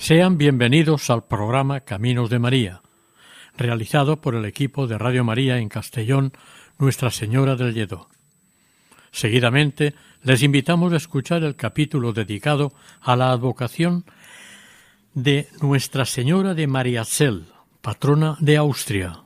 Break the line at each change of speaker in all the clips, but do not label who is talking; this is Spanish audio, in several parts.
Sean bienvenidos al programa Caminos de María, realizado por el equipo de Radio María en Castellón, Nuestra Señora del Lledó. Seguidamente, les invitamos a escuchar el capítulo dedicado a la advocación de Nuestra Señora de Mariazell, patrona de Austria.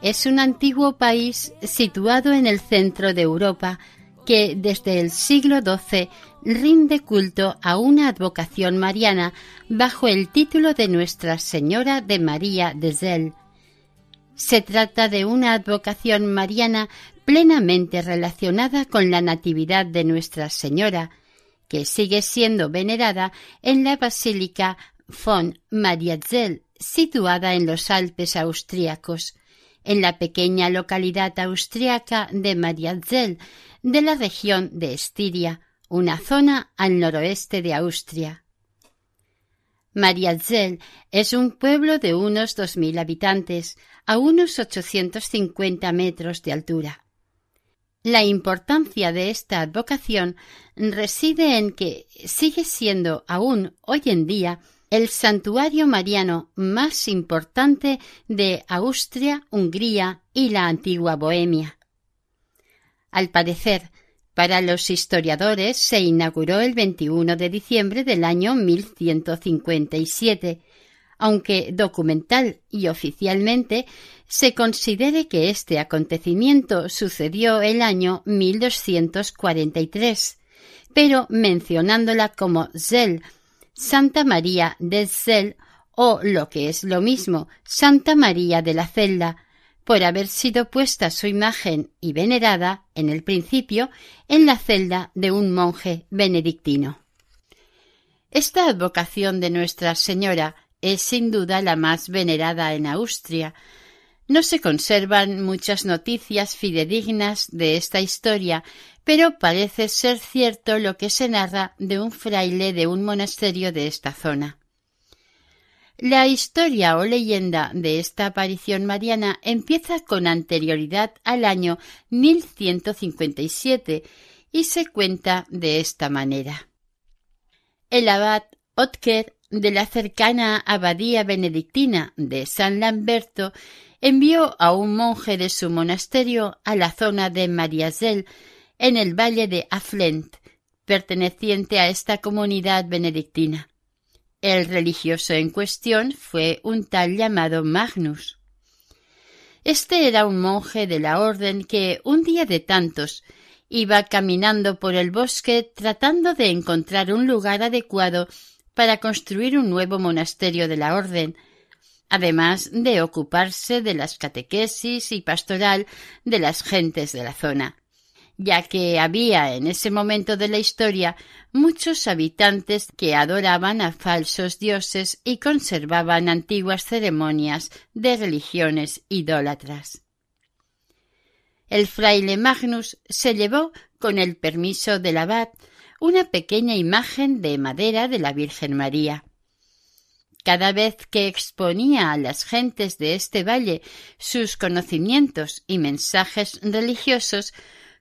Es
un antiguo país situado en el centro de Europa que desde el siglo XII rinde culto a una advocación mariana bajo el título de Nuestra Señora de María de Zell. Se trata de una advocación mariana plenamente relacionada con la Natividad de Nuestra Señora, que sigue siendo venerada en la Basílica von Mariazell, situada en los Alpes austríacos, en la pequeña localidad austriaca de Mariazell, de la región de Estiria, una zona al noroeste de Austria. Mariazell es un pueblo de unos 2.000 habitantes, a unos 850 metros de altura. La importancia de esta advocación reside en que sigue siendo aún hoy en día el santuario mariano más importante de Austria, Hungría y la antigua Bohemia. Al parecer, para los historiadores se inauguró el 21 de diciembre del año 1157, aunque documental y oficialmente se considere que este acontecimiento sucedió el año 1243, pero mencionándola como Zell, Santa María de Zell o lo que es lo mismo, Santa María de la Celda, por haber sido puesta su imagen y venerada en el principio en la celda de un monje benedictino. Esta advocación de Nuestra Señora es sin duda la más venerada en Austria. No se conservan muchas noticias fidedignas de esta historia, pero parece ser cierto lo que se narra de un fraile de un monasterio de esta zona. La historia o leyenda de esta aparición mariana empieza con anterioridad al año 1157 y se cuenta de esta manera. El abad Otker de la cercana abadía benedictina de San Lamberto envió a un monje de su monasterio a la zona de Mariazel, en el valle de Aflent, perteneciente a esta comunidad benedictina. El religioso en cuestión fue un tal llamado Magnus. Este era un monje de la orden que, un día de tantos, iba caminando por el bosque tratando de encontrar un lugar adecuado para construir un nuevo monasterio de la orden, además de ocuparse de las catequesis y pastoral de las gentes de la zona, ya que había en ese momento de la historia muchos habitantes que adoraban a falsos dioses y conservaban antiguas ceremonias de religiones idólatras. El fraile Magnus se llevó, con el permiso del abad, una pequeña imagen de madera de la Virgen María, cada vez que exponía a las gentes de este valle sus conocimientos y mensajes religiosos,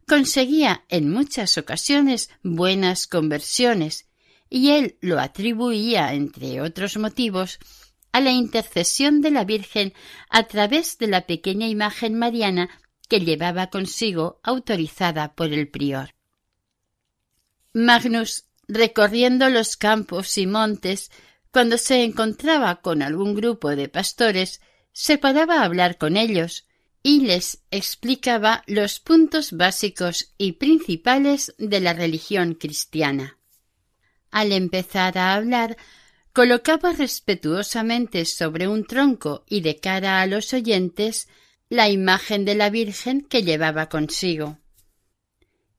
conseguía en muchas ocasiones buenas conversiones, y él lo atribuía, entre otros motivos, a la intercesión de la Virgen a través de la pequeña imagen mariana que llevaba consigo autorizada por el prior. Magnus, recorriendo los campos y montes, cuando se encontraba con algún grupo de pastores, se paraba a hablar con ellos y les explicaba los puntos básicos y principales de la religión cristiana. Al empezar a hablar, colocaba respetuosamente sobre un tronco y de cara a los oyentes la imagen de la Virgen que llevaba consigo.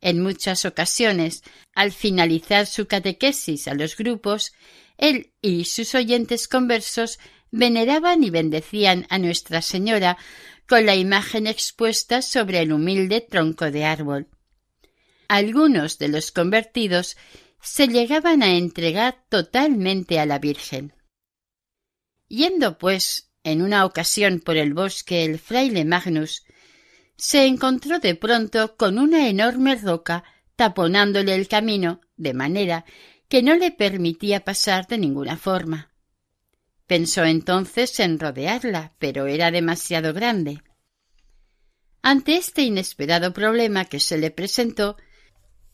En muchas ocasiones, al finalizar su catequesis a los grupos, él y sus oyentes conversos veneraban y bendecían a Nuestra Señora con la imagen expuesta sobre el humilde tronco de árbol. Algunos de los convertidos se llegaban a entregar totalmente a la Virgen. Yendo, pues, en una ocasión por el bosque el fraile Magnus, se encontró de pronto con una enorme roca taponándole el camino, de manera que no le permitía pasar de ninguna forma. Pensó entonces en rodearla, pero era demasiado grande. Ante este inesperado problema que se le presentó,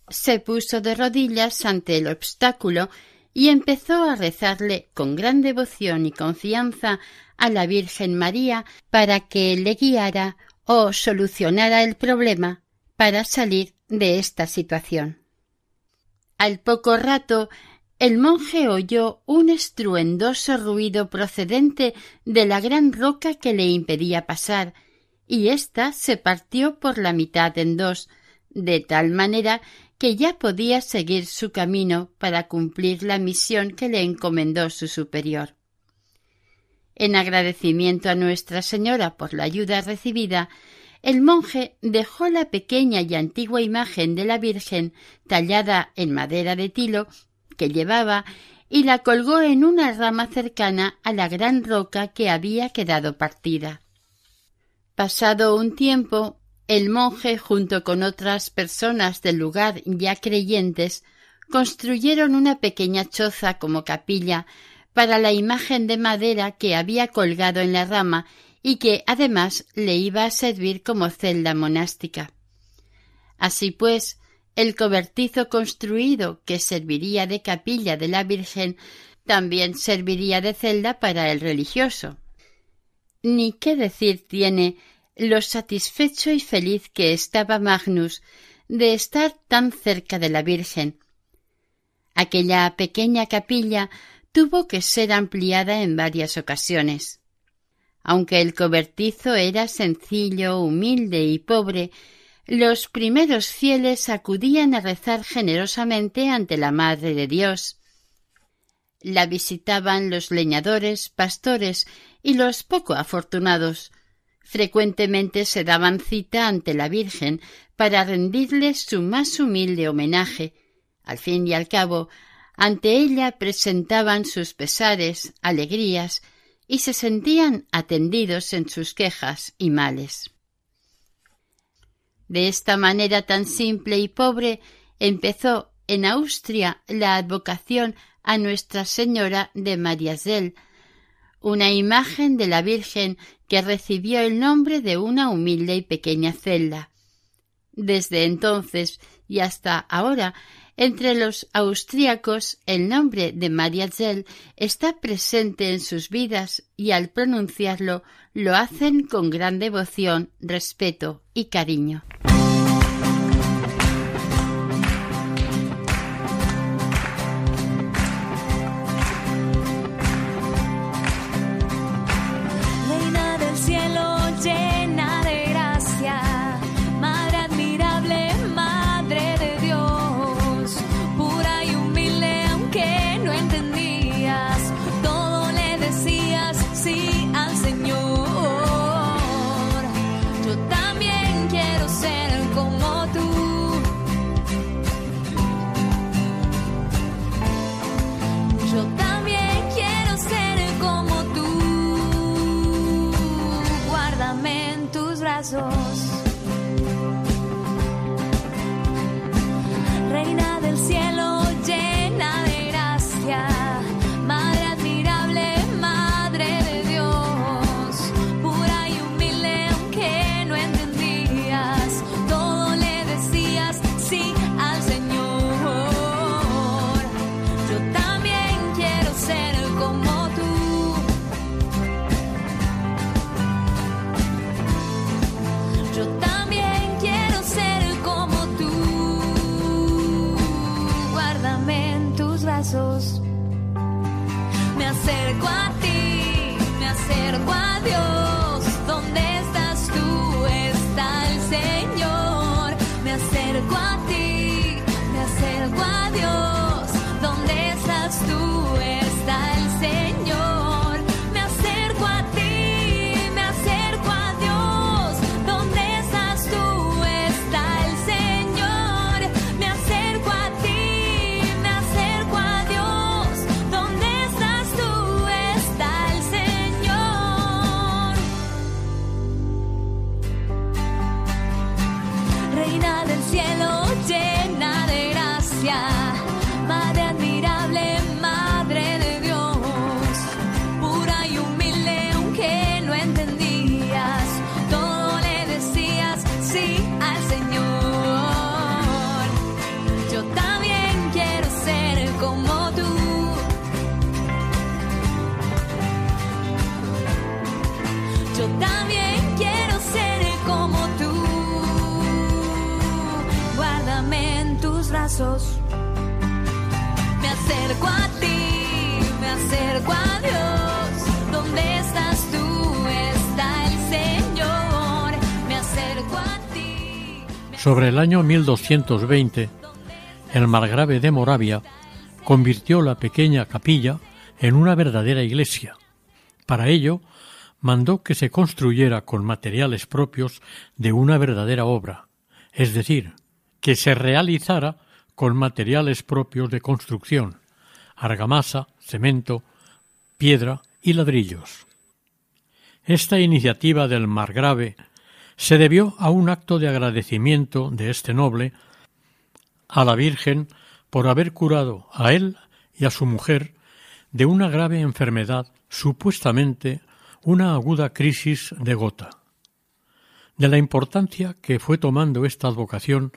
se puso de rodillas ante el obstáculo y empezó a rezarle con gran devoción y confianza a la Virgen María para que le guiara o solucionara el problema para salir de esta situación. Al poco rato el monje oyó un estruendoso ruido procedente de la gran roca que le impedía pasar, y ésta se partió por la mitad en dos, de tal manera que ya podía seguir su camino para cumplir la misión que le encomendó su superior. En agradecimiento a Nuestra Señora por la ayuda recibida, el monje dejó la pequeña y antigua imagen de la Virgen tallada en madera de tilo que llevaba y la colgó en una rama cercana a la gran roca que había quedado partida. Pasado un tiempo, el monje, junto con otras personas del lugar ya creyentes, construyeron una pequeña choza como capilla para la imagen de madera que había colgado en la rama y que además le iba a servir como celda monástica. Así pues, el cobertizo construido que serviría de capilla de la Virgen también serviría de celda para el religioso. Ni qué decir tiene lo satisfecho y feliz que estaba Magnus de estar tan cerca de la Virgen. Aquella pequeña capilla tuvo que ser ampliada en varias ocasiones. Aunque el cobertizo era sencillo, humilde y pobre, los primeros fieles acudían a rezar generosamente ante la Madre de Dios. La visitaban los leñadores, pastores y los poco afortunados. Frecuentemente se daban cita ante la Virgen para rendirle su más humilde homenaje. Al fin y al cabo, ante ella presentaban sus pesares, alegrías, y se sentían atendidos en sus quejas y males. De esta manera tan simple y pobre empezó en Austria la advocación a Nuestra Señora de Mariazell, una imagen de la Virgen que recibió el nombre de una humilde y pequeña celda. Desde entonces y hasta ahora, entre los austríacos el nombre de Maria Zell está presente en sus vidas y al pronunciarlo lo hacen con gran devoción, respeto y cariño. corazón.
Me acerco a ti, me acerco a Dios. ¿Dónde estás tú? Está el Señor. Me acerco a ti.
Sobre el año 1220, el margrave de Moravia convirtió la pequeña capilla en una verdadera iglesia. Para ello, mandó que se construyera con materiales propios de una verdadera obra, es decir, que se realizara con materiales propios de construcción, argamasa, cemento, piedra y ladrillos. Esta iniciativa del margrave se debió a un acto de agradecimiento de este noble a la Virgen por haber curado a él y a su mujer de una grave enfermedad, supuestamente una aguda crisis de gota. De la importancia que fue tomando esta advocación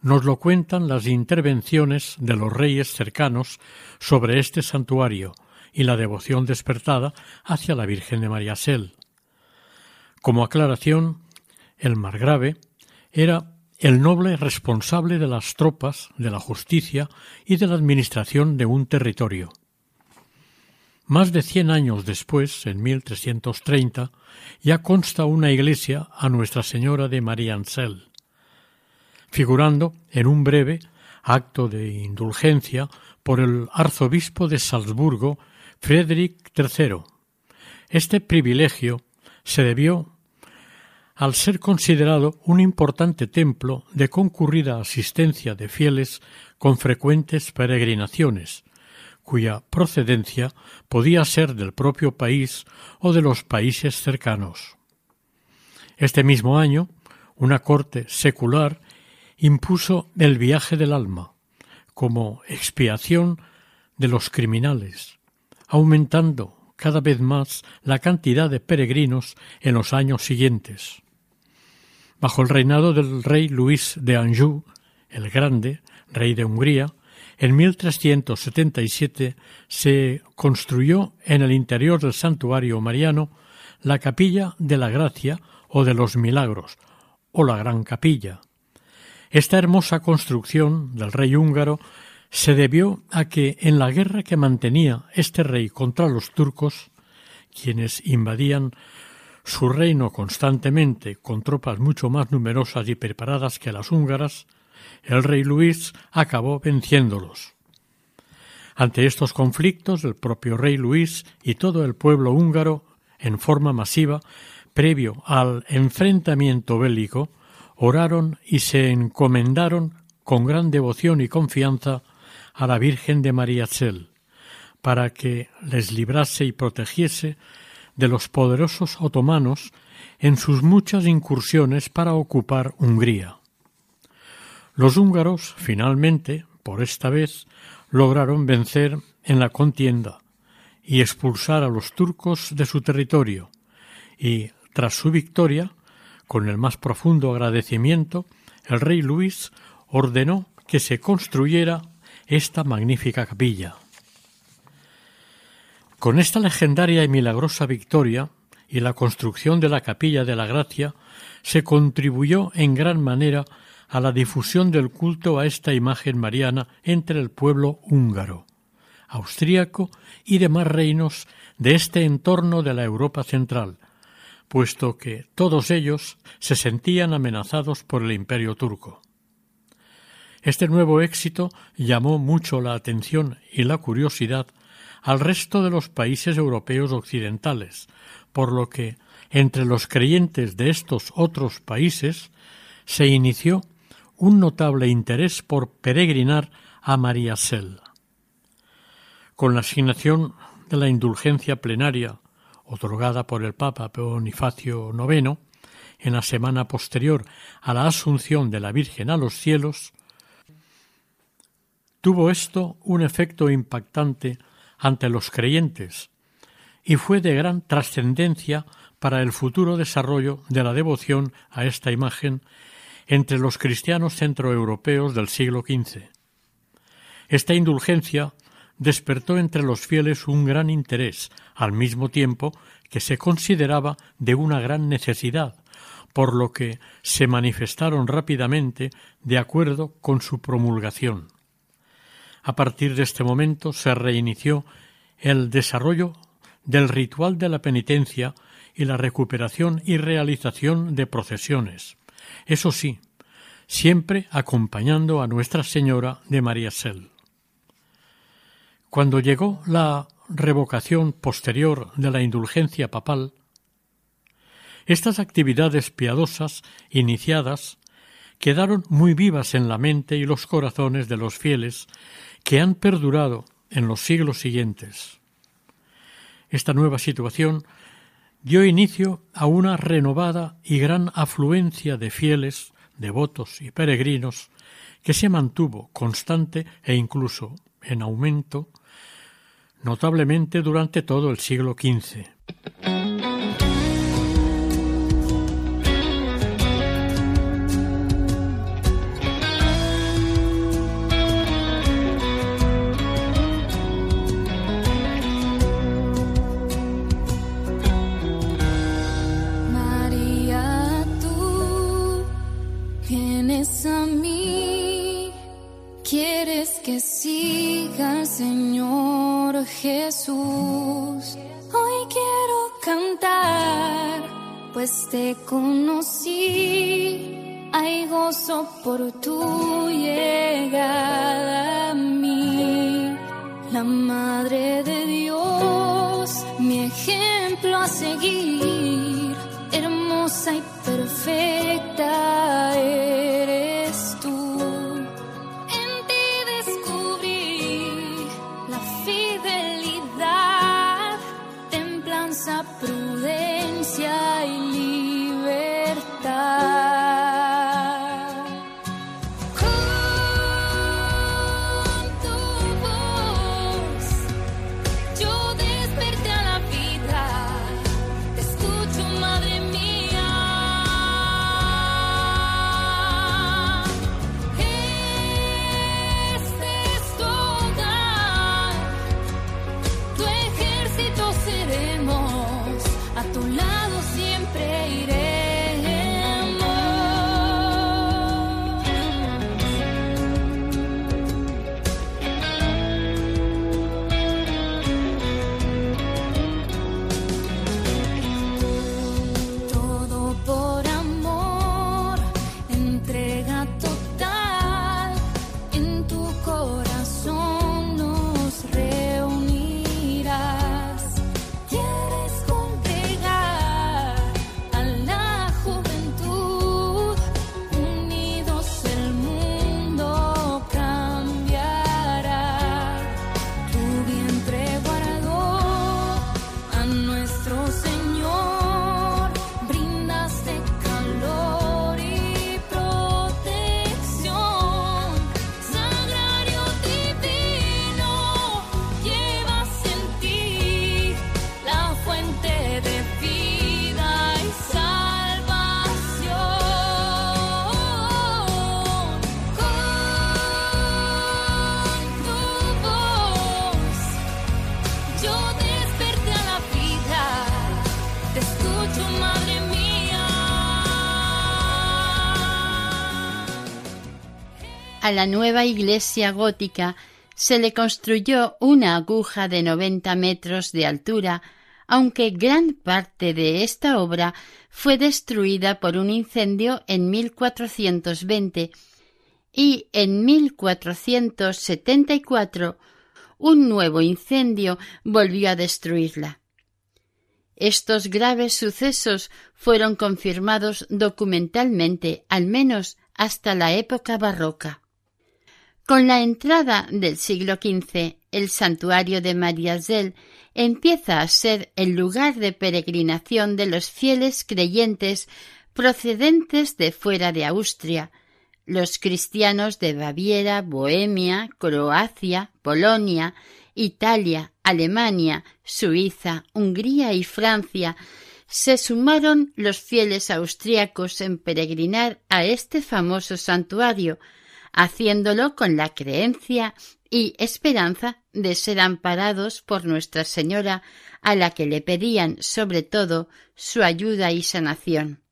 nos lo cuentan las intervenciones de los reyes cercanos sobre este santuario y la devoción despertada hacia la Virgen de Mariasel. Como aclaración, el margrave era el noble responsable de las tropas, de la justicia y de la administración de un territorio. Más de cien años después, en 1330, ya consta una iglesia a Nuestra Señora de Mariansel figurando en un breve acto de indulgencia por el arzobispo de Salzburgo, Friedrich III. Este privilegio se debió al ser considerado un importante templo de concurrida asistencia de fieles con frecuentes peregrinaciones, cuya procedencia podía ser del propio país o de los países cercanos. Este mismo año, una corte secular impuso el viaje del alma como expiación de los criminales, aumentando cada vez más la cantidad de peregrinos en los años siguientes. Bajo el reinado del rey Luis de Anjou, el Grande, rey de Hungría, en 1377 se construyó en el interior del santuario mariano la capilla de la Gracia o de los Milagros, o la Gran Capilla. Esta hermosa construcción del rey húngaro se debió a que en la guerra que mantenía este rey contra los turcos, quienes invadían su reino constantemente con tropas mucho más numerosas y preparadas que las húngaras, el rey Luis acabó venciéndolos. Ante estos conflictos, el propio rey Luis y todo el pueblo húngaro, en forma masiva, previo al enfrentamiento bélico, oraron y se encomendaron con gran devoción y confianza a la Virgen de María Chel, para que les librase y protegiese de los poderosos otomanos en sus muchas incursiones para ocupar Hungría. Los húngaros, finalmente, por esta vez, lograron vencer en la contienda y expulsar a los turcos de su territorio, y, tras su victoria, con el más profundo agradecimiento, el rey Luis ordenó que se construyera esta magnífica capilla. Con esta legendaria y milagrosa victoria y la construcción de la capilla de la Gracia se contribuyó en gran manera a la difusión del culto a esta imagen mariana entre el pueblo húngaro, austríaco y demás reinos de este entorno de la Europa central, puesto que todos ellos se sentían amenazados por el imperio turco. Este nuevo éxito llamó mucho la atención y la curiosidad al resto de los países europeos occidentales, por lo que entre los creyentes de estos otros países se inició un notable interés por peregrinar a María Sel. Con la asignación de la indulgencia plenaria otorgada por el Papa Bonifacio IX en la semana posterior a la asunción de la Virgen a los cielos, Tuvo esto un efecto impactante ante los creyentes y fue de gran trascendencia para el futuro desarrollo de la devoción a esta imagen entre los cristianos centroeuropeos del siglo XV. Esta indulgencia despertó entre los fieles un gran interés, al mismo tiempo que se consideraba de una gran necesidad, por lo que se manifestaron rápidamente de acuerdo con su promulgación. A partir de este momento se reinició el desarrollo del ritual de la penitencia y la recuperación y realización de procesiones. Eso sí, siempre acompañando a Nuestra Señora de María Sel. Cuando llegó la revocación posterior de la indulgencia papal, estas actividades piadosas iniciadas quedaron muy vivas en la mente y los corazones de los fieles que han perdurado en los siglos siguientes. Esta nueva situación dio inicio a una renovada y gran afluencia de fieles, devotos y peregrinos que se mantuvo constante e incluso en aumento notablemente durante todo el siglo XV.
A la nueva iglesia gótica se le construyó una aguja de 90 metros de altura, aunque gran parte de esta obra fue destruida por un incendio en 1420 y en 1474 un nuevo incendio volvió a destruirla. Estos graves sucesos fueron confirmados documentalmente al menos hasta la época barroca. Con la entrada del siglo XV, el santuario de Mariazell empieza a ser el lugar de peregrinación de los fieles creyentes procedentes de fuera de Austria, los cristianos de Baviera, Bohemia, Croacia, Polonia, Italia, Alemania, Suiza, Hungría y Francia, se sumaron los fieles austriacos en peregrinar a este famoso santuario, haciéndolo con la creencia y esperanza de ser amparados por Nuestra Señora, a la que le pedían sobre todo su ayuda y sanación,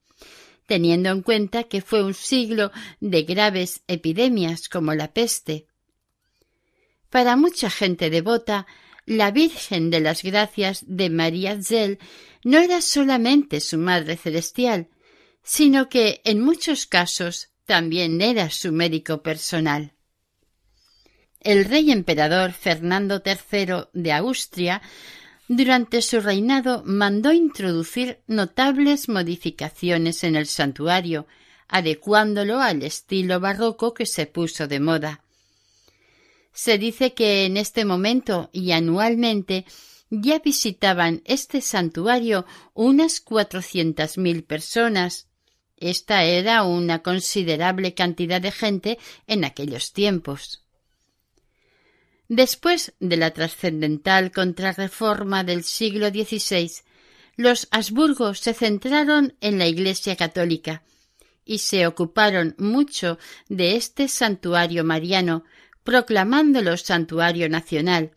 teniendo en cuenta que fue un siglo de graves epidemias como la peste. Para mucha gente devota, la Virgen de las Gracias de María Zell no era solamente su Madre Celestial, sino que en muchos casos también era su médico personal. El rey emperador Fernando III de Austria durante su reinado mandó introducir notables modificaciones en el santuario, adecuándolo al estilo barroco que se puso de moda. Se dice que en este momento y anualmente ya visitaban este santuario unas cuatrocientas mil personas, esta era una considerable cantidad de gente en aquellos tiempos. Después de la trascendental contrarreforma del siglo XVI, los Habsburgo se centraron en la Iglesia católica y se ocuparon mucho de este santuario mariano, proclamándolo santuario nacional,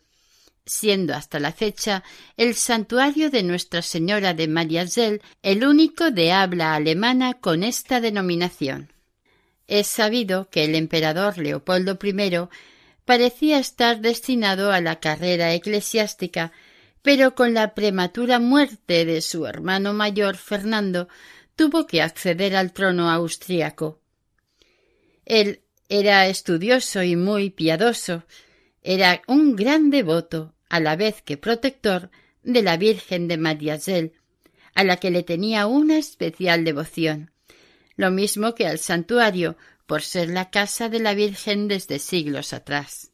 siendo hasta la fecha el santuario de Nuestra Señora de Mariazell el único de habla alemana con esta denominación. Es sabido que el emperador Leopoldo I parecía estar destinado a la carrera eclesiástica, pero con la prematura muerte de su hermano mayor Fernando tuvo que acceder al trono austriaco. Él era estudioso y muy piadoso, era un gran devoto a la vez que protector de la Virgen de Mariazell, a la que le tenía una especial devoción, lo mismo que al santuario, por ser la casa de la Virgen desde siglos atrás.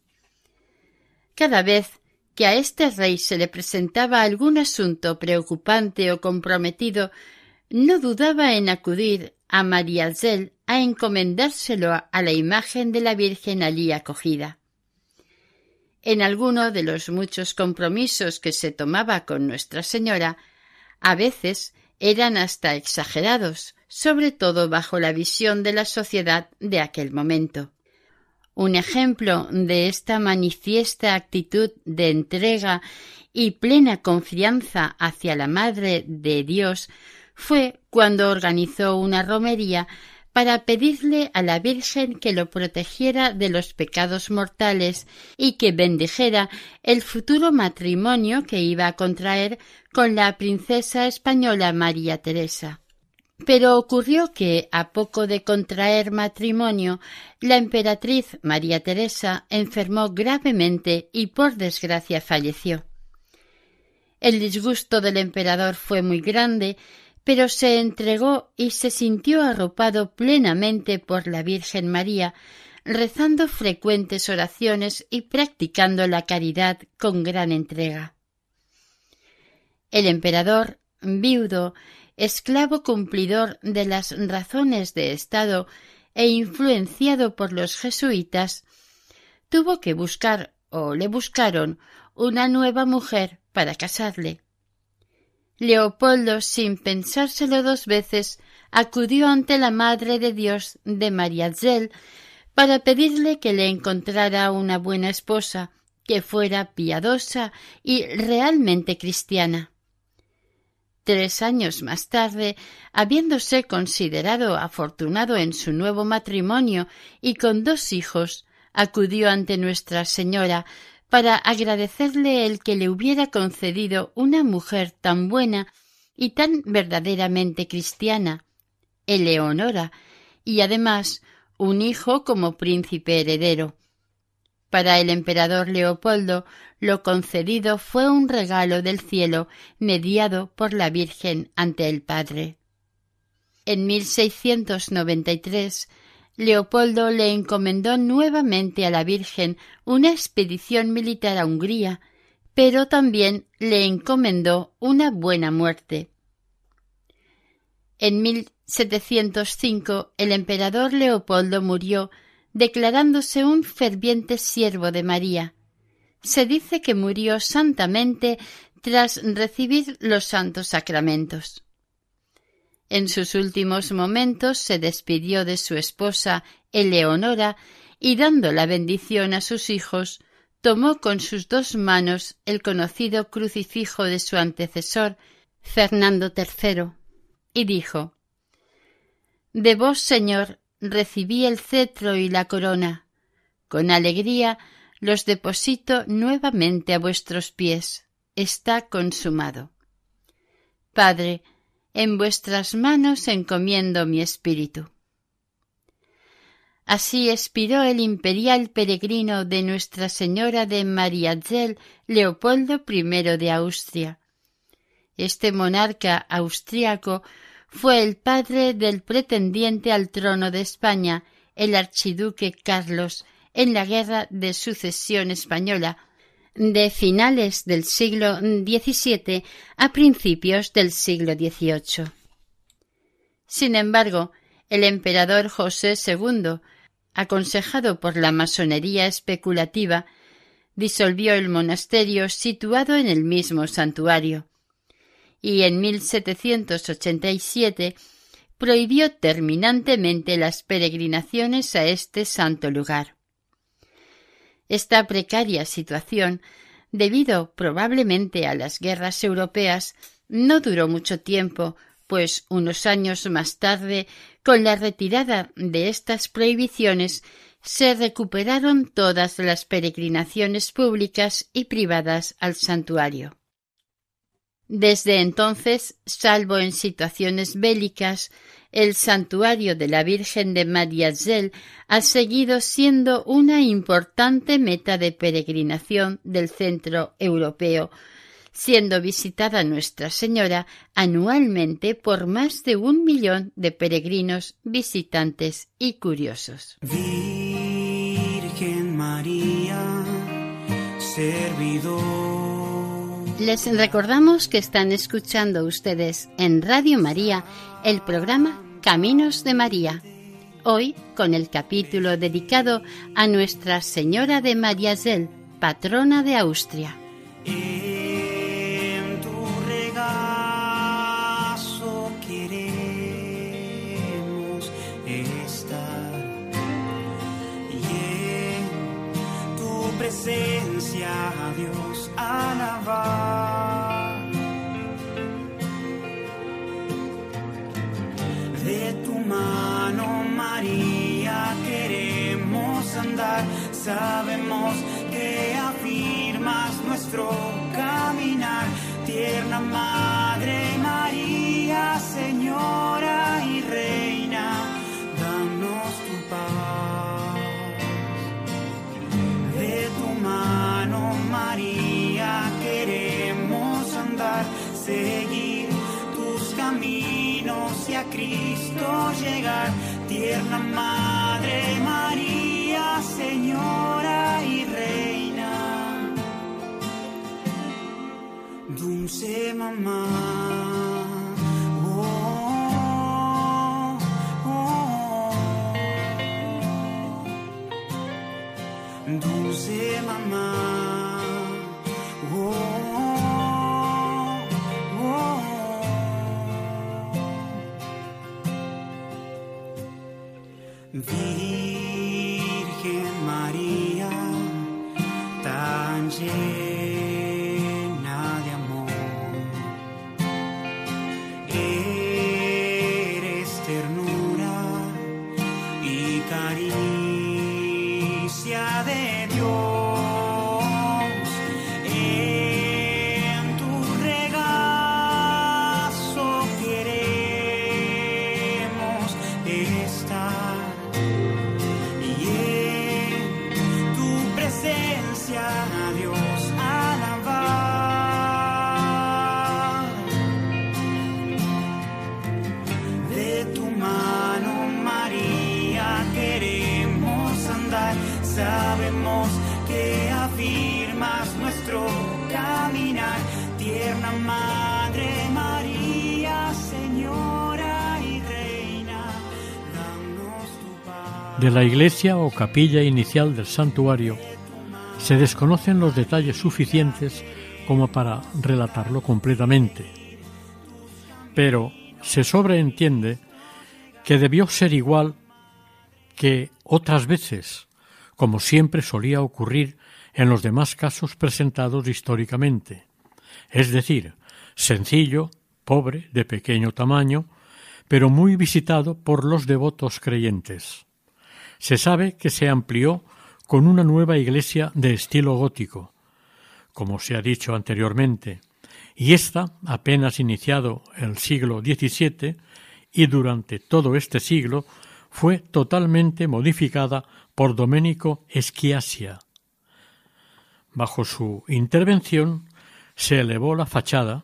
Cada vez que a este rey se le presentaba algún asunto preocupante o comprometido, no dudaba en acudir a Mariazell a encomendárselo a la imagen de la Virgen allí acogida en alguno de los muchos compromisos que se tomaba con Nuestra Señora, a veces eran hasta exagerados, sobre todo bajo la visión de la sociedad de aquel momento. Un ejemplo de esta manifiesta actitud de entrega y plena confianza hacia la Madre de Dios fue cuando organizó una romería para pedirle a la Virgen que lo protegiera de los pecados mortales y que bendijera el futuro matrimonio que iba a contraer con la princesa española María Teresa. Pero ocurrió que, a poco de contraer matrimonio, la emperatriz María Teresa enfermó gravemente y por desgracia falleció. El disgusto del emperador fue muy grande pero se entregó y se sintió arropado plenamente por la Virgen María, rezando frecuentes oraciones y practicando la caridad con gran entrega. El emperador, viudo, esclavo cumplidor de las razones de Estado e influenciado por los jesuitas, tuvo que buscar o le buscaron una nueva mujer para casarle. Leopoldo, sin pensárselo dos veces, acudió ante la Madre de Dios de Mariazell para pedirle que le encontrara una buena esposa, que fuera piadosa y realmente cristiana. Tres años más tarde, habiéndose considerado afortunado en su nuevo matrimonio y con dos hijos, acudió ante Nuestra Señora para agradecerle el que le hubiera concedido una mujer tan buena y tan verdaderamente cristiana, Eleonora, y además un hijo como príncipe heredero. Para el emperador Leopoldo lo concedido fue un regalo del cielo mediado por la Virgen ante el Padre. En 1693 Leopoldo le encomendó nuevamente a la Virgen una expedición militar a Hungría, pero también le encomendó una buena muerte. En 1705 el emperador Leopoldo murió declarándose un ferviente siervo de María. Se dice que murió santamente tras recibir los santos sacramentos. En sus últimos momentos se despidió de su esposa Eleonora y dando la bendición a sus hijos, tomó con sus dos manos el conocido crucifijo de su antecesor, Fernando III, y dijo De vos, Señor, recibí el cetro y la corona. Con alegría los deposito nuevamente a vuestros pies. Está consumado. Padre, en vuestras manos encomiendo mi espíritu. Así expiró el imperial peregrino de Nuestra Señora de Mariazell, Leopoldo I de Austria. Este monarca austriaco fue el padre del pretendiente al trono de España, el archiduque Carlos, en la Guerra de Sucesión Española, de finales del siglo XVII a principios del siglo XVIII. Sin embargo, el emperador José II, aconsejado por la masonería especulativa, disolvió el monasterio situado en el mismo santuario y en 1787 prohibió terminantemente las peregrinaciones a este santo lugar. Esta precaria situación, debido probablemente a las guerras europeas, no duró mucho tiempo, pues unos años más tarde, con la retirada de estas prohibiciones, se recuperaron todas las peregrinaciones públicas y privadas al santuario. Desde entonces, salvo en situaciones bélicas, el santuario de la Virgen de Mariazell ha seguido siendo una importante meta de peregrinación del centro europeo, siendo visitada Nuestra Señora anualmente por más de un millón de peregrinos, visitantes y curiosos.
Virgen María, servidor
les recordamos que están escuchando ustedes en Radio María el programa Caminos de María, hoy con el capítulo dedicado a Nuestra Señora de Mariazell, patrona de Austria.
En tu regazo queremos estar y en tu presencia, Dios, alabar. De tu mano, María, queremos andar. Sabemos que afirmas nuestro caminar. Tierna Madre María, Señora y Reina, danos tu paz. De tu mano, María, queremos andar, seguir tus caminos y a Cristo. Tierna Madre De
la iglesia o capilla inicial del santuario se desconocen los detalles suficientes como para relatarlo completamente. Pero se sobreentiende que debió ser igual que otras veces, como siempre solía ocurrir en los demás casos presentados históricamente, es decir, sencillo, pobre, de pequeño tamaño, pero muy visitado por los devotos creyentes. Se sabe que se amplió con una nueva iglesia de estilo gótico, como se ha dicho anteriormente, y ésta, apenas iniciado el siglo XVII, y durante todo este siglo, fue totalmente modificada por Domenico Schiasia. Bajo su intervención se elevó la fachada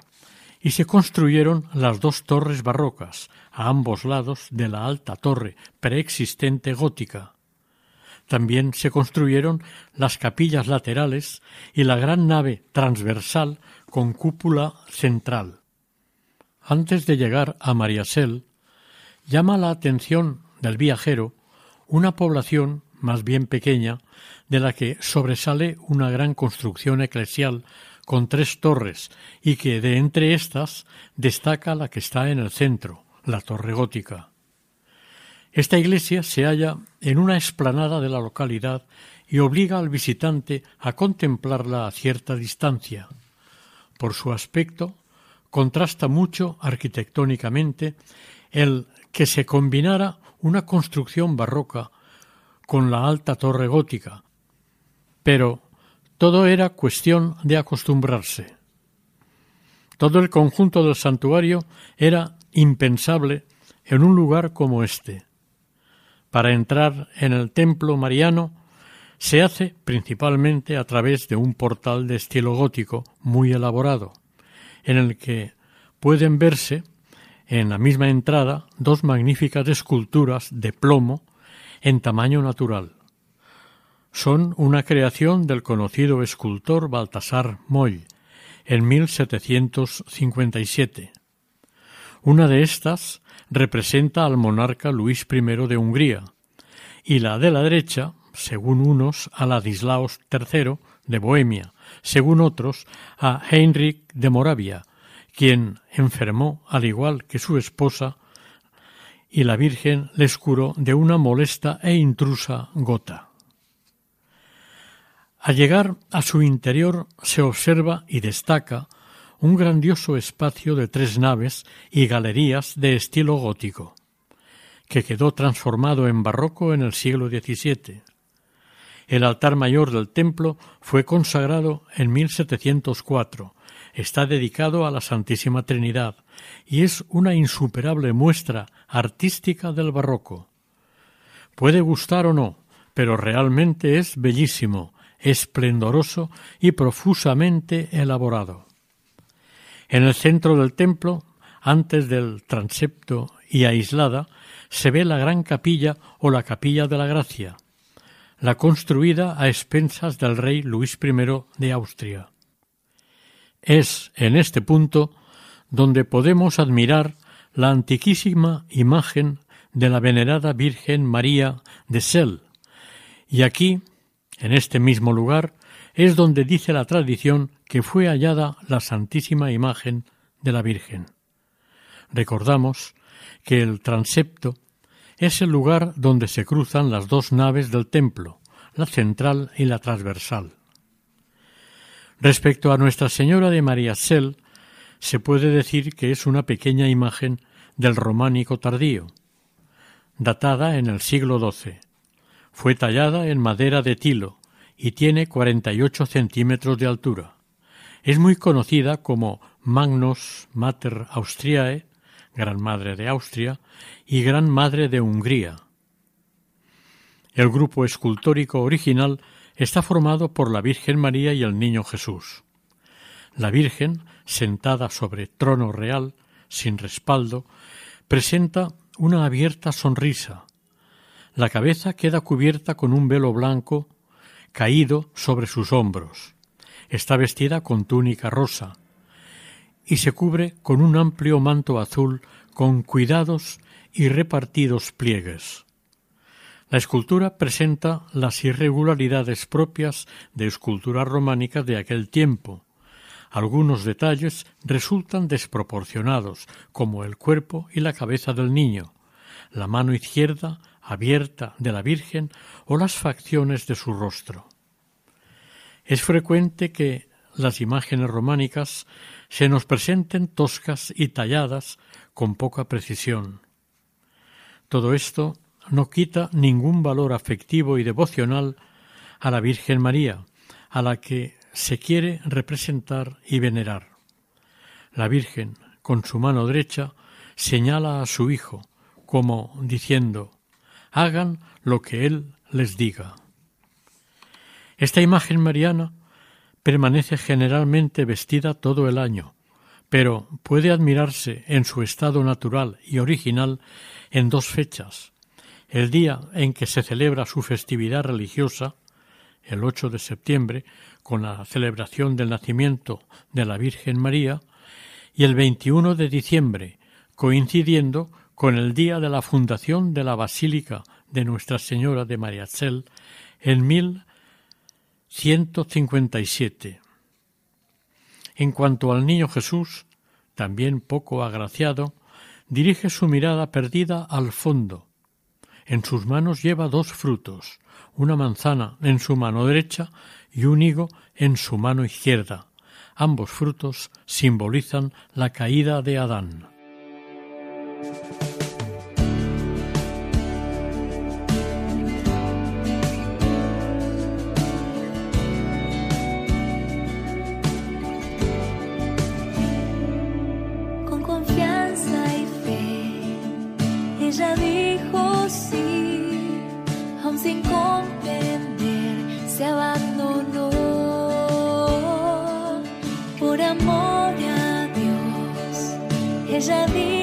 y se construyeron las dos torres barrocas a ambos lados de la alta torre preexistente gótica. También se construyeron las capillas laterales y la gran nave transversal con cúpula central. Antes de llegar a Mariasel, llama la atención del viajero una población más bien pequeña, de la que sobresale una gran construcción eclesial con tres torres y que de entre estas destaca la que está en el centro, la torre gótica. Esta iglesia se halla en una explanada de la localidad y obliga al visitante a contemplarla a cierta distancia. Por su aspecto, contrasta mucho arquitectónicamente el que se combinara una construcción barroca con la alta torre gótica, pero todo era cuestión de acostumbrarse. Todo el conjunto del santuario era impensable en un lugar como este. Para entrar en el templo mariano se hace principalmente a través de un portal de estilo gótico muy elaborado, en el que pueden verse en la misma entrada dos magníficas esculturas de plomo en tamaño natural. Son una creación del conocido escultor Baltasar Moll en 1757. Una de estas representa al monarca Luis I de Hungría y la de la derecha, según unos, a Ladislaos III de Bohemia, según otros, a Heinrich de Moravia, quien enfermó al igual que su esposa y la Virgen les curó de una molesta e intrusa gota. Al llegar a su interior se observa y destaca un grandioso espacio de tres naves y galerías de estilo gótico, que quedó transformado en barroco en el siglo XVII. El altar mayor del templo fue consagrado en 1704 está dedicado a la Santísima Trinidad y es una insuperable muestra artística del barroco. Puede gustar o no, pero realmente es bellísimo, esplendoroso y profusamente elaborado. En el centro del templo, antes del transepto y aislada, se ve la gran capilla o la capilla de la gracia, la construida a expensas del rey Luis I de Austria. Es en este punto donde podemos admirar la antiquísima imagen de la venerada Virgen María de Sel. Y aquí, en este mismo lugar, es donde dice la tradición que fue hallada la santísima imagen de la Virgen. Recordamos que el transepto es el lugar donde se cruzan las dos naves del templo, la central y la transversal. Respecto a Nuestra Señora de María Sel, se puede decir que es una pequeña imagen del románico tardío, datada en el siglo XII. Fue tallada en madera de tilo y tiene 48 centímetros de altura. Es muy conocida como Magnus Mater Austriae, Gran Madre de Austria, y Gran Madre de Hungría. El grupo escultórico original está formado por la Virgen María y el Niño Jesús. La Virgen, sentada sobre trono real, sin respaldo, presenta una abierta sonrisa. La cabeza queda cubierta con un velo blanco caído sobre sus hombros. Está vestida con túnica rosa y se cubre con un amplio manto azul con cuidados y repartidos pliegues. La escultura presenta las irregularidades propias de escultura románica de aquel tiempo. Algunos detalles resultan desproporcionados, como el cuerpo y la cabeza del niño, la mano izquierda abierta de la Virgen o las facciones de su rostro. Es frecuente que las imágenes románicas se nos presenten toscas y talladas con poca precisión. Todo esto no quita ningún valor afectivo y devocional a la Virgen María, a la que se quiere representar y venerar. La Virgen, con su mano derecha, señala a su Hijo, como diciendo hagan lo que Él les diga. Esta imagen mariana permanece generalmente vestida todo el año, pero puede admirarse en su estado natural y original en dos fechas, el día en que se celebra su festividad religiosa, el 8 de septiembre, con la celebración del nacimiento de la Virgen María, y el 21 de diciembre, coincidiendo con el día de la fundación de la Basílica de Nuestra Señora de Mariachel en 1157. En cuanto al niño Jesús, también poco agraciado, dirige su mirada perdida al fondo, en sus manos lleva dos frutos, una manzana en su mano derecha y un higo en su mano izquierda. Ambos frutos simbolizan la caída de Adán.
Sin comprender, se abandonó por amor a Dios. Ella dijo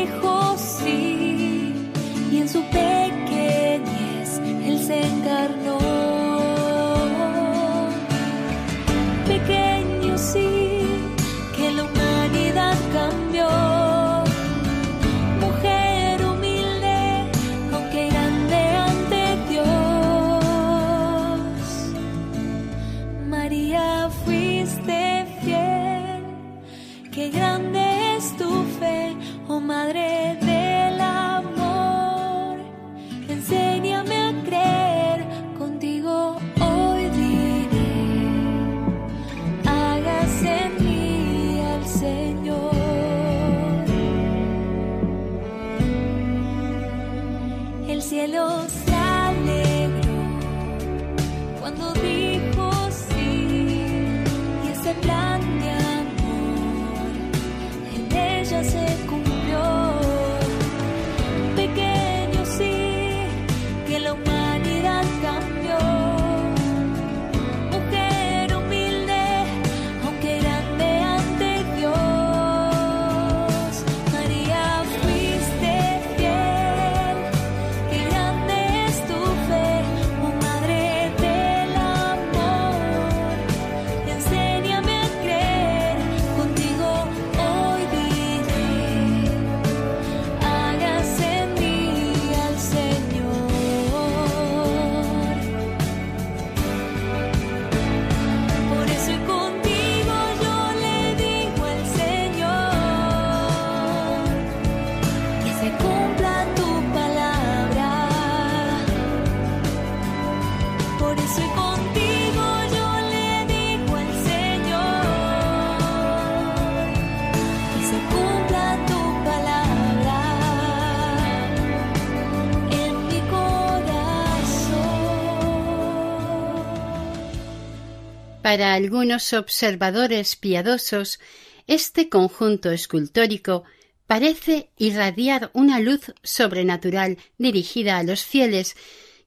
Para algunos observadores piadosos, este conjunto escultórico parece irradiar una luz sobrenatural dirigida a los fieles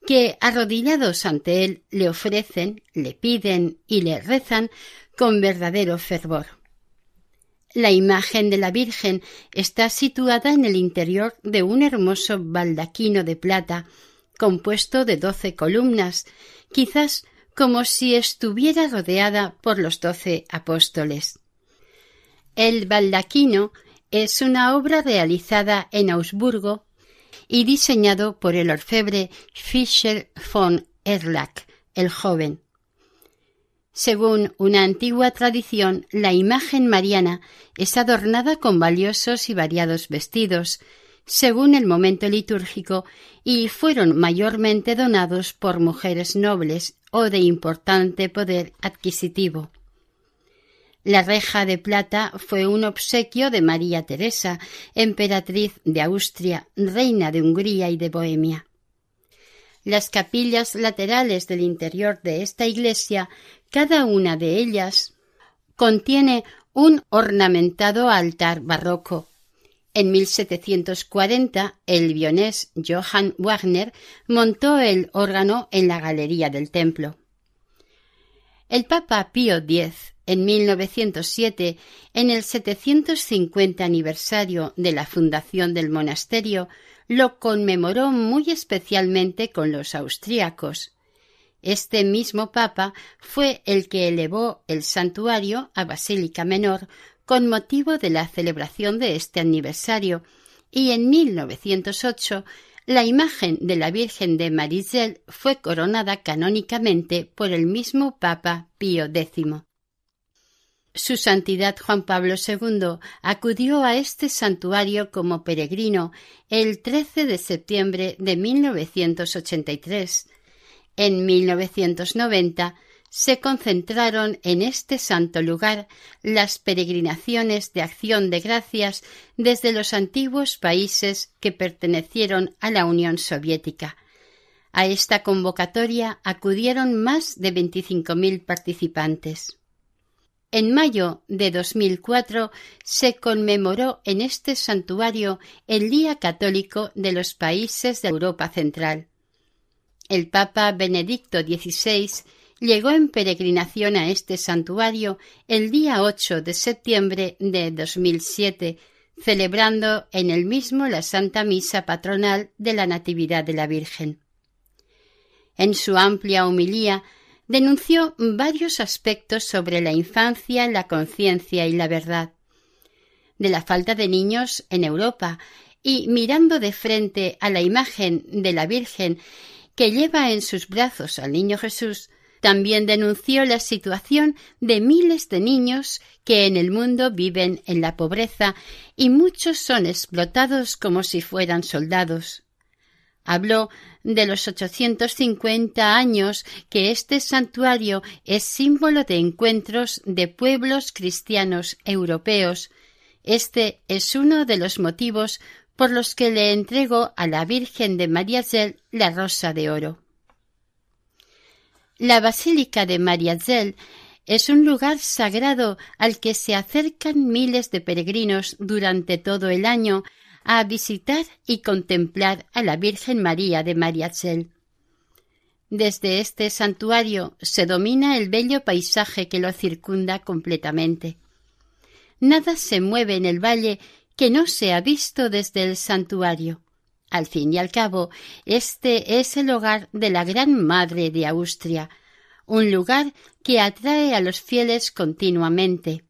que, arrodillados ante él, le ofrecen, le piden y le rezan con verdadero fervor. La imagen de la Virgen está situada en el interior de un hermoso baldaquino de plata, compuesto de doce columnas, quizás como si estuviera rodeada por los doce apóstoles. El baldaquino es una obra realizada en Augsburgo y diseñado por el orfebre Fischer von Erlach, el joven. Según una antigua tradición, la imagen mariana es adornada con valiosos y variados vestidos, según el momento litúrgico, y fueron mayormente donados por mujeres nobles o de importante poder adquisitivo. La reja de plata fue un obsequio de María Teresa, emperatriz de Austria, reina de Hungría y de Bohemia. Las capillas laterales del interior de esta iglesia, cada una de ellas, contiene un ornamentado altar barroco. En 1740, el vionés Johann Wagner montó el órgano en la galería del templo. El Papa Pío X, en 1907, en el 750 aniversario de la fundación del monasterio, lo conmemoró muy especialmente con los austríacos. Este mismo Papa fue el que elevó el santuario a Basílica Menor con motivo de la celebración de este aniversario, y en 1908 la imagen de la Virgen de Marisel fue coronada canónicamente por el mismo Papa Pío X. Su Santidad Juan Pablo II acudió a este santuario como peregrino el 13 de septiembre de 1983. En 1990 se concentraron en este santo lugar las peregrinaciones de acción de gracias desde los antiguos países que pertenecieron a la Unión Soviética. A esta convocatoria acudieron más de 25.000 participantes. En mayo de 2004 se conmemoró en este santuario el Día Católico de los Países de Europa Central. El Papa Benedicto XVI llegó en peregrinación a este santuario el día 8 de septiembre de 2007, celebrando en el mismo la Santa Misa patronal de la Natividad de la Virgen. En su amplia homilía denunció varios aspectos sobre la infancia, la conciencia y la verdad, de la falta de niños en Europa y mirando de frente a la imagen de la Virgen que lleva en sus brazos al niño Jesús, también denunció la situación de miles de niños que en el mundo viven en la pobreza y muchos son explotados como si fueran soldados. Habló de los 850 años que este santuario es símbolo de encuentros de pueblos cristianos europeos. Este es uno de los motivos por los que le entregó a la Virgen de Mariazell la rosa de oro. La Basílica de Mariazell es un lugar sagrado al que se acercan miles de peregrinos durante todo el año a visitar y contemplar a la Virgen María de Mariazell. Desde este santuario se domina el bello paisaje que lo circunda completamente. Nada se mueve en el valle que no se ha visto desde el santuario. Al fin y al cabo, este es el hogar de la Gran Madre de Austria, un lugar que atrae a los fieles continuamente.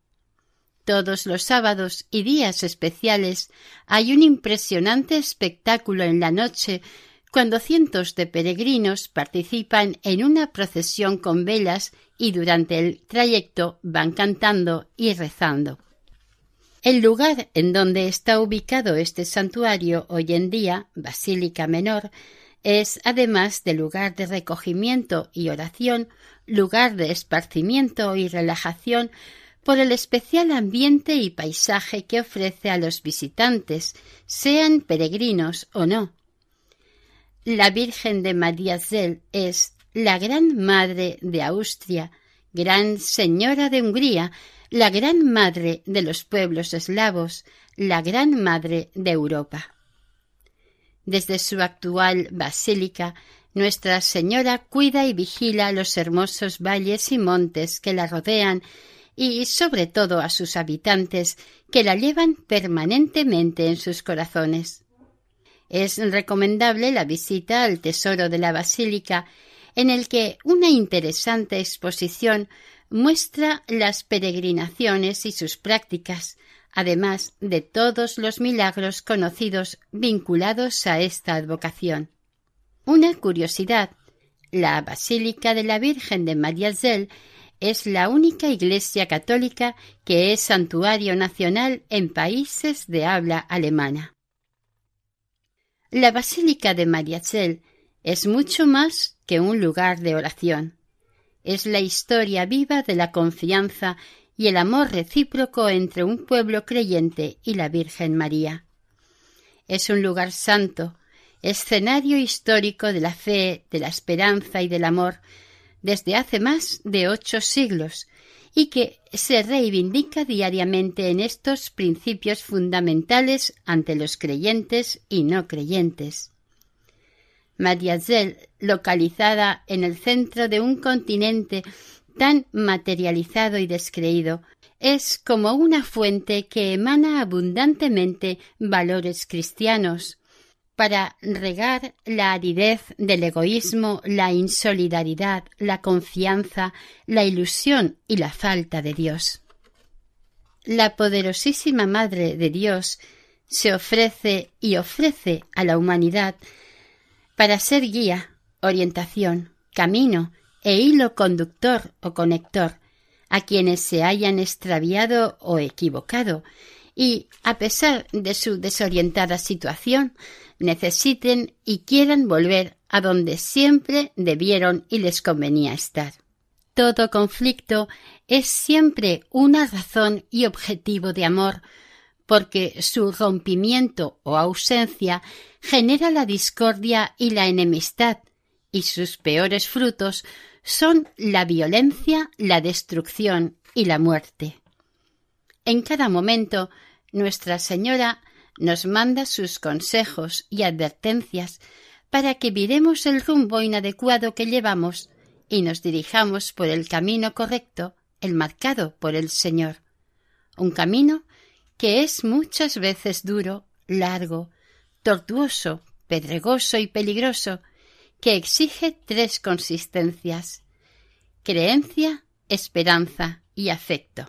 Todos los sábados y días especiales hay un impresionante espectáculo en la noche cuando cientos de peregrinos participan en una procesión con velas y durante el trayecto van cantando y rezando. El lugar en donde está ubicado este santuario hoy en día, Basílica Menor, es, además de lugar de recogimiento y oración, lugar de esparcimiento y relajación por el especial ambiente y paisaje que ofrece a los visitantes, sean peregrinos o no. La Virgen de Mariazell es la Gran Madre de Austria, Gran Señora de Hungría, la Gran Madre de los pueblos eslavos, la Gran Madre de Europa. Desde su actual basílica, Nuestra Señora cuida y vigila los hermosos valles y montes que la rodean y sobre todo a sus habitantes que la llevan permanentemente en sus corazones. Es recomendable la visita al tesoro de la basílica, en el que una interesante exposición muestra las peregrinaciones y sus prácticas, además de todos los milagros conocidos vinculados a esta advocación. Una curiosidad. La Basílica de la Virgen de Mariazell es la única iglesia católica que es santuario nacional en países de habla alemana. La Basílica de Mariazell es mucho más que un lugar de oración. Es la historia viva de la confianza y el amor recíproco entre un pueblo creyente y la Virgen María. Es un lugar santo, escenario histórico de la fe, de la esperanza y del amor desde hace más de ocho siglos y que se reivindica diariamente en estos principios fundamentales ante los creyentes y no creyentes. Mariazell, localizada en el centro de un continente tan materializado y descreído, es como una fuente que emana abundantemente valores cristianos, para regar la aridez del egoísmo, la insolidaridad, la confianza, la ilusión y la falta de Dios. La poderosísima Madre de Dios se ofrece y ofrece a la humanidad para ser guía, orientación, camino e hilo conductor o conector a quienes se hayan extraviado o equivocado y, a pesar de su desorientada situación, necesiten y quieran volver a donde siempre debieron y les convenía estar. Todo conflicto es siempre una razón y objetivo de amor, porque su rompimiento o ausencia genera la discordia y la enemistad, y sus peores frutos son la violencia, la destrucción y la muerte. En cada momento, Nuestra Señora nos manda sus consejos y advertencias para que viremos el rumbo inadecuado que llevamos y nos dirijamos por el camino correcto, el marcado por el Señor. Un camino que es muchas veces duro, largo, tortuoso, pedregoso y peligroso, que exige tres consistencias creencia, esperanza y afecto.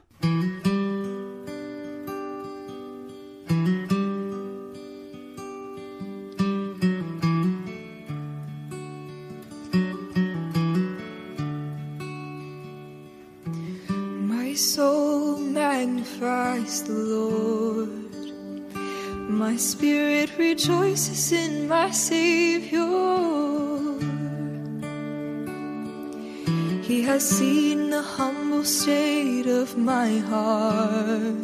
State of my heart.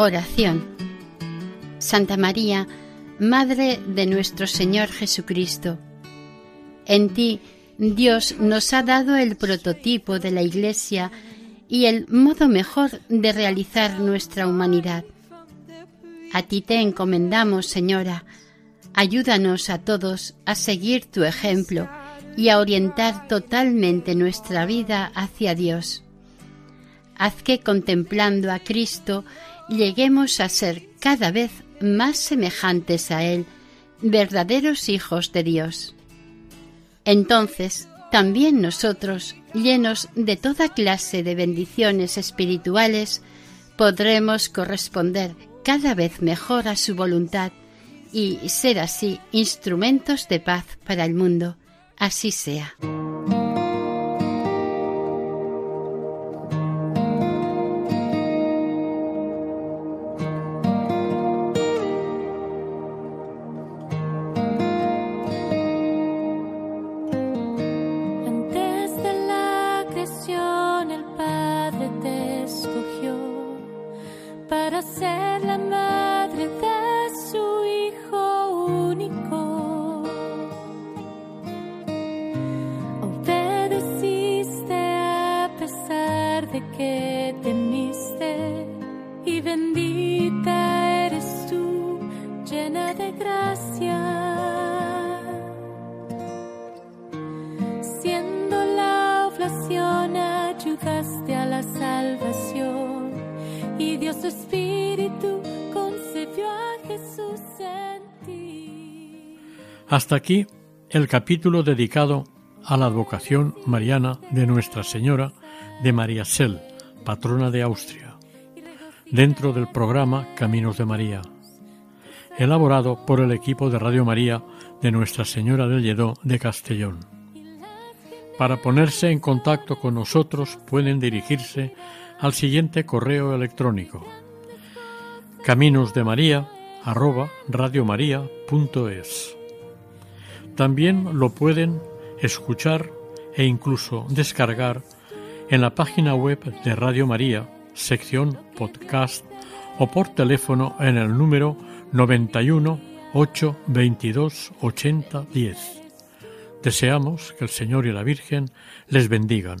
Oración. Santa María, Madre de nuestro Señor Jesucristo, en ti Dios nos ha dado el prototipo de la Iglesia y el modo mejor de realizar nuestra humanidad. A ti te encomendamos, Señora, ayúdanos a todos a seguir tu ejemplo y a orientar totalmente nuestra vida hacia Dios. Haz que contemplando a Cristo lleguemos a ser cada vez más semejantes a Él, verdaderos hijos de Dios. Entonces, también nosotros, llenos de toda clase de bendiciones espirituales, podremos corresponder cada vez mejor a su voluntad y ser así instrumentos de paz para el mundo. Así sea.
Hasta aquí el capítulo dedicado a la advocación mariana de Nuestra Señora de María Sel, patrona de Austria, dentro del programa Caminos de María, elaborado por el equipo de Radio María de Nuestra Señora del Lledó de Castellón. Para ponerse en contacto con nosotros pueden dirigirse al siguiente correo electrónico caminosdemaria@radiomaria.es. También lo pueden escuchar e incluso descargar en la página web de Radio María, sección podcast o por teléfono en el número 91 8 22 80 10. Deseamos que el Señor y la Virgen les bendigan.